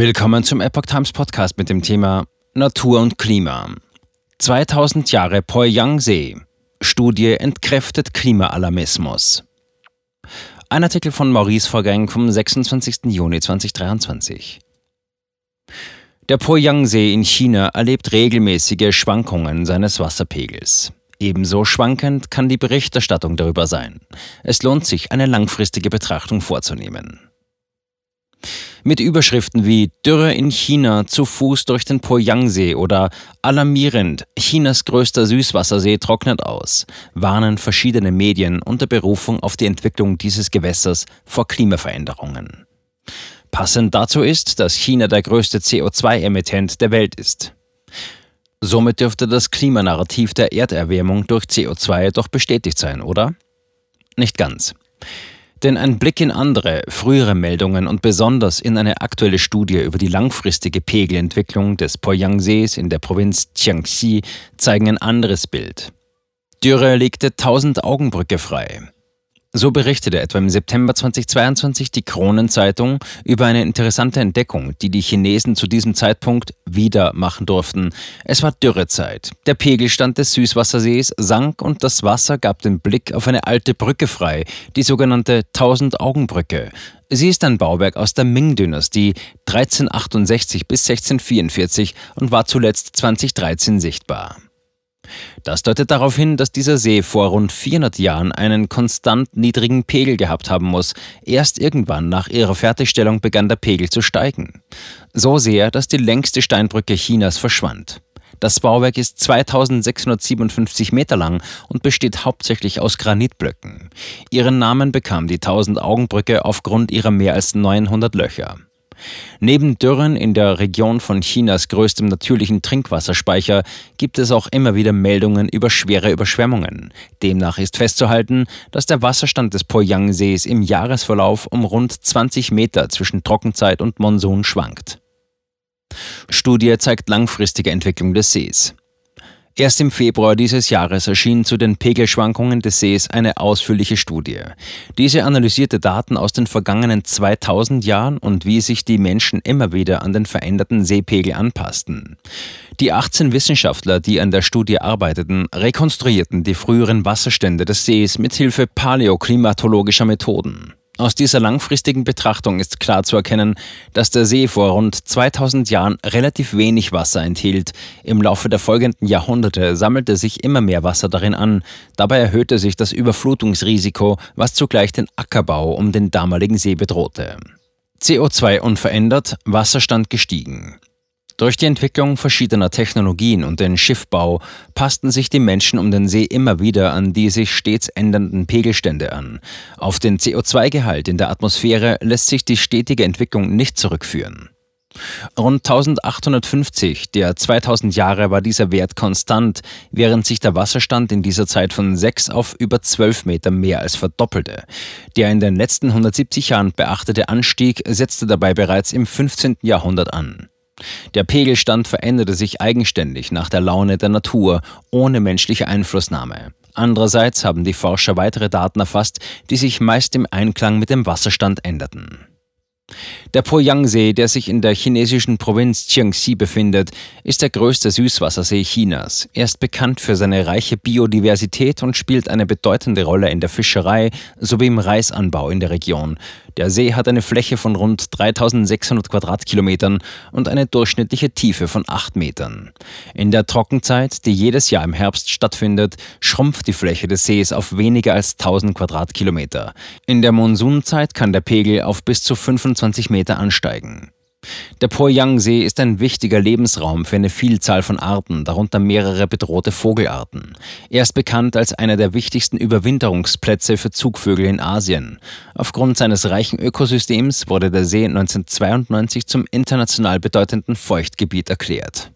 Willkommen zum Epoch Times Podcast mit dem Thema Natur und Klima. 2000 Jahre Poyang-See. Studie entkräftet Klimaalarmismus. Ein Artikel von Maurice Vorgang vom 26. Juni 2023. Der Poyang-See in China erlebt regelmäßige Schwankungen seines Wasserpegels. Ebenso schwankend kann die Berichterstattung darüber sein. Es lohnt sich, eine langfristige Betrachtung vorzunehmen. Mit Überschriften wie Dürre in China zu Fuß durch den Poyangsee oder Alarmierend, Chinas größter Süßwassersee trocknet aus, warnen verschiedene Medien unter Berufung auf die Entwicklung dieses Gewässers vor Klimaveränderungen. Passend dazu ist, dass China der größte CO2-Emittent der Welt ist. Somit dürfte das Klimanarrativ der Erderwärmung durch CO2 doch bestätigt sein, oder? Nicht ganz. Denn ein Blick in andere, frühere Meldungen und besonders in eine aktuelle Studie über die langfristige Pegelentwicklung des Poyang-Sees in der Provinz Jiangxi zeigen ein anderes Bild. Dürre legte tausend Augenbrücke frei. So berichtete etwa im September 2022 die Kronenzeitung über eine interessante Entdeckung, die die Chinesen zu diesem Zeitpunkt wieder machen durften. Es war Dürrezeit. Der Pegelstand des Süßwassersees sank und das Wasser gab den Blick auf eine alte Brücke frei, die sogenannte Tausend-Augen-Brücke. Sie ist ein Bauwerk aus der Ming-Dynastie 1368 bis 1644 und war zuletzt 2013 sichtbar. Das deutet darauf hin, dass dieser See vor rund 400 Jahren einen konstant niedrigen Pegel gehabt haben muss. Erst irgendwann nach ihrer Fertigstellung begann der Pegel zu steigen. So sehr, dass die längste Steinbrücke Chinas verschwand. Das Bauwerk ist 2657 Meter lang und besteht hauptsächlich aus Granitblöcken. Ihren Namen bekam die Tausend-Augen-Brücke aufgrund ihrer mehr als 900 Löcher. Neben Dürren in der Region von Chinas größtem natürlichen Trinkwasserspeicher gibt es auch immer wieder Meldungen über schwere Überschwemmungen. Demnach ist festzuhalten, dass der Wasserstand des Poyang-Sees im Jahresverlauf um rund 20 Meter zwischen Trockenzeit und Monsun schwankt. Studie zeigt langfristige Entwicklung des Sees. Erst im Februar dieses Jahres erschien zu den Pegelschwankungen des Sees eine ausführliche Studie. Diese analysierte Daten aus den vergangenen 2000 Jahren und wie sich die Menschen immer wieder an den veränderten Seepegel anpassten. Die 18 Wissenschaftler, die an der Studie arbeiteten, rekonstruierten die früheren Wasserstände des Sees mit Hilfe paläoklimatologischer Methoden. Aus dieser langfristigen Betrachtung ist klar zu erkennen, dass der See vor rund 2000 Jahren relativ wenig Wasser enthielt. Im Laufe der folgenden Jahrhunderte sammelte sich immer mehr Wasser darin an. Dabei erhöhte sich das Überflutungsrisiko, was zugleich den Ackerbau um den damaligen See bedrohte. CO2 unverändert, Wasserstand gestiegen. Durch die Entwicklung verschiedener Technologien und den Schiffbau passten sich die Menschen um den See immer wieder an die sich stets ändernden Pegelstände an. Auf den CO2-Gehalt in der Atmosphäre lässt sich die stetige Entwicklung nicht zurückführen. Rund 1850 der 2000 Jahre war dieser Wert konstant, während sich der Wasserstand in dieser Zeit von 6 auf über 12 Meter mehr als verdoppelte. Der in den letzten 170 Jahren beachtete Anstieg setzte dabei bereits im 15. Jahrhundert an. Der Pegelstand veränderte sich eigenständig nach der Laune der Natur, ohne menschliche Einflussnahme. Andererseits haben die Forscher weitere Daten erfasst, die sich meist im Einklang mit dem Wasserstand änderten. Der Poyang-See, der sich in der chinesischen Provinz Jiangxi befindet, ist der größte Süßwassersee Chinas. Er ist bekannt für seine reiche Biodiversität und spielt eine bedeutende Rolle in der Fischerei sowie im Reisanbau in der Region. Der See hat eine Fläche von rund 3600 Quadratkilometern und eine durchschnittliche Tiefe von 8 Metern. In der Trockenzeit, die jedes Jahr im Herbst stattfindet, schrumpft die Fläche des Sees auf weniger als 1000 Quadratkilometer. In der Monsunzeit kann der Pegel auf bis zu 25 Meter ansteigen. Der Poyang-See ist ein wichtiger Lebensraum für eine Vielzahl von Arten, darunter mehrere bedrohte Vogelarten. Er ist bekannt als einer der wichtigsten Überwinterungsplätze für Zugvögel in Asien. Aufgrund seines reichen Ökosystems wurde der See 1992 zum international bedeutenden Feuchtgebiet erklärt.